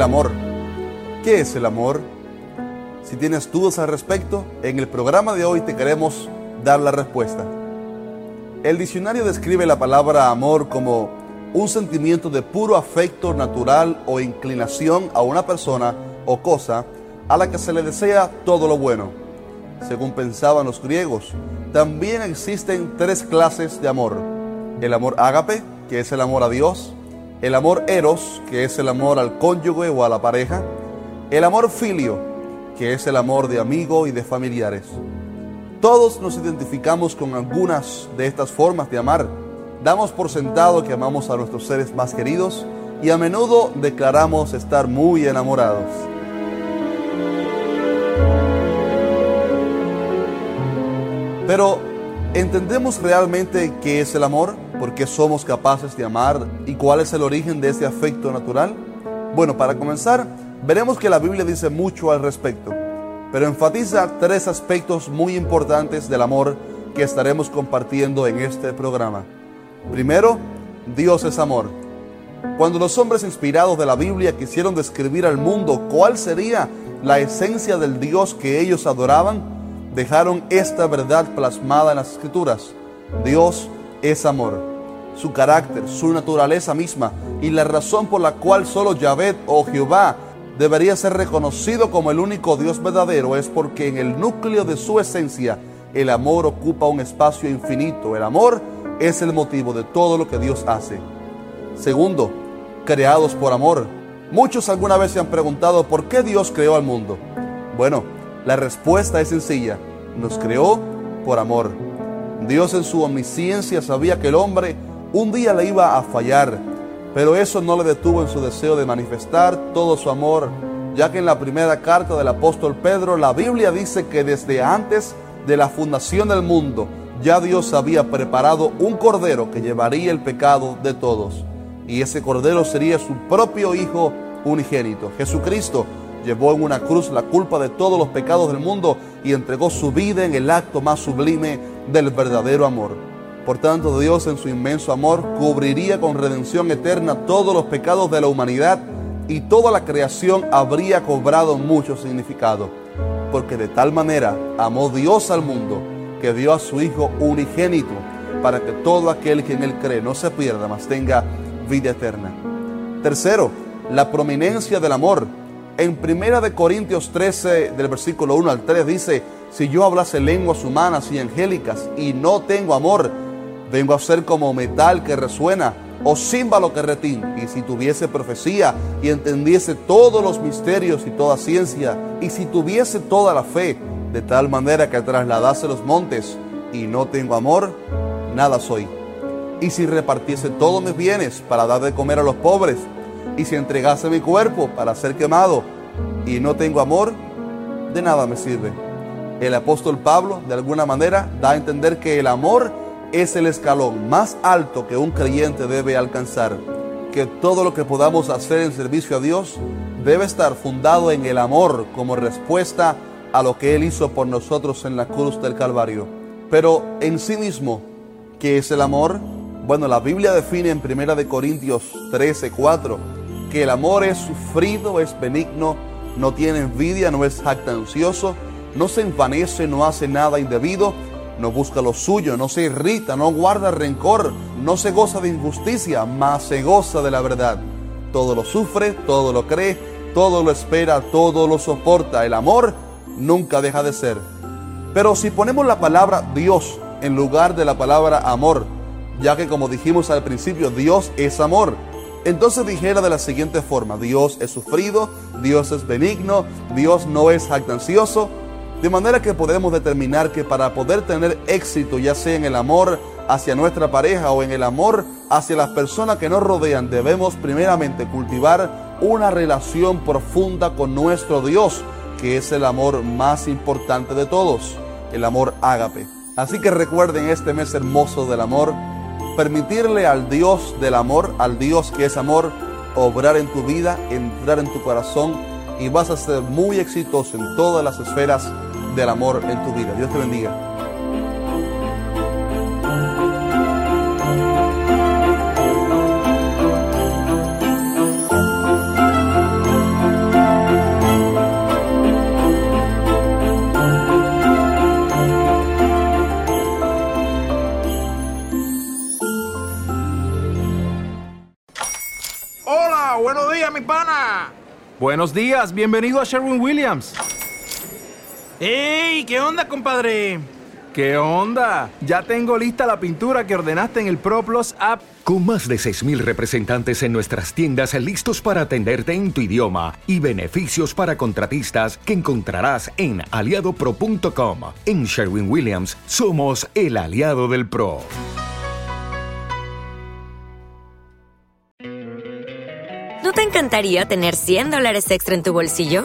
El amor. ¿Qué es el amor? Si tienes dudas al respecto, en el programa de hoy te queremos dar la respuesta. El diccionario describe la palabra amor como un sentimiento de puro afecto natural o inclinación a una persona o cosa a la que se le desea todo lo bueno. Según pensaban los griegos, también existen tres clases de amor. El amor ágape, que es el amor a Dios, el amor eros, que es el amor al cónyuge o a la pareja, el amor filio, que es el amor de amigo y de familiares. Todos nos identificamos con algunas de estas formas de amar. Damos por sentado que amamos a nuestros seres más queridos y a menudo declaramos estar muy enamorados. Pero, ¿entendemos realmente qué es el amor? ¿Por qué somos capaces de amar? ¿Y cuál es el origen de ese afecto natural? Bueno, para comenzar, veremos que la Biblia dice mucho al respecto, pero enfatiza tres aspectos muy importantes del amor que estaremos compartiendo en este programa. Primero, Dios es amor. Cuando los hombres inspirados de la Biblia quisieron describir al mundo cuál sería la esencia del Dios que ellos adoraban, dejaron esta verdad plasmada en las escrituras. Dios es amor su carácter, su naturaleza misma y la razón por la cual solo Yahvé o Jehová debería ser reconocido como el único Dios verdadero es porque en el núcleo de su esencia el amor ocupa un espacio infinito. El amor es el motivo de todo lo que Dios hace. Segundo, creados por amor. Muchos alguna vez se han preguntado por qué Dios creó al mundo. Bueno, la respuesta es sencilla. Nos creó por amor. Dios en su omnisciencia sabía que el hombre un día le iba a fallar, pero eso no le detuvo en su deseo de manifestar todo su amor, ya que en la primera carta del apóstol Pedro la Biblia dice que desde antes de la fundación del mundo ya Dios había preparado un cordero que llevaría el pecado de todos. Y ese cordero sería su propio Hijo unigénito. Jesucristo llevó en una cruz la culpa de todos los pecados del mundo y entregó su vida en el acto más sublime del verdadero amor. Por tanto, Dios en su inmenso amor cubriría con redención eterna todos los pecados de la humanidad y toda la creación habría cobrado mucho significado. Porque de tal manera amó Dios al mundo que dio a su Hijo unigénito para que todo aquel que en él cree no se pierda, mas tenga vida eterna. Tercero, la prominencia del amor. En Primera de Corintios 13, del versículo 1 al 3 dice, si yo hablase lenguas humanas y angélicas y no tengo amor, Vengo a ser como metal que resuena o címbalo que retín. Y si tuviese profecía y entendiese todos los misterios y toda ciencia, y si tuviese toda la fe, de tal manera que trasladase los montes y no tengo amor, nada soy. Y si repartiese todos mis bienes para dar de comer a los pobres, y si entregase mi cuerpo para ser quemado, y no tengo amor, de nada me sirve. El apóstol Pablo, de alguna manera, da a entender que el amor es el escalón más alto que un creyente debe alcanzar. Que todo lo que podamos hacer en servicio a Dios debe estar fundado en el amor como respuesta a lo que Él hizo por nosotros en la cruz del Calvario. Pero en sí mismo, ¿qué es el amor? Bueno, la Biblia define en 1 de Corintios 13, 4 que el amor es sufrido, es benigno, no tiene envidia, no es jactancioso, no se envanece, no hace nada indebido, no busca lo suyo, no se irrita, no guarda rencor, no se goza de injusticia, mas se goza de la verdad. Todo lo sufre, todo lo cree, todo lo espera, todo lo soporta. El amor nunca deja de ser. Pero si ponemos la palabra Dios en lugar de la palabra amor, ya que como dijimos al principio, Dios es amor, entonces dijera de la siguiente forma, Dios es sufrido, Dios es benigno, Dios no es jactancioso, de manera que podemos determinar que para poder tener éxito, ya sea en el amor hacia nuestra pareja o en el amor hacia las personas que nos rodean, debemos primeramente cultivar una relación profunda con nuestro Dios, que es el amor más importante de todos, el amor ágape. Así que recuerden este mes hermoso del amor, permitirle al Dios del amor, al Dios que es amor, obrar en tu vida, entrar en tu corazón y vas a ser muy exitoso en todas las esferas del amor en tu vida. Dios te bendiga. Hola, buenos días, mi pana. Buenos días, bienvenido a Sherwin Williams. ¡Ey! ¿Qué onda, compadre? ¿Qué onda? Ya tengo lista la pintura que ordenaste en el ProPlus app. Con más de 6.000 representantes en nuestras tiendas listos para atenderte en tu idioma y beneficios para contratistas que encontrarás en aliadopro.com. En Sherwin Williams somos el aliado del PRO. ¿No te encantaría tener 100 dólares extra en tu bolsillo?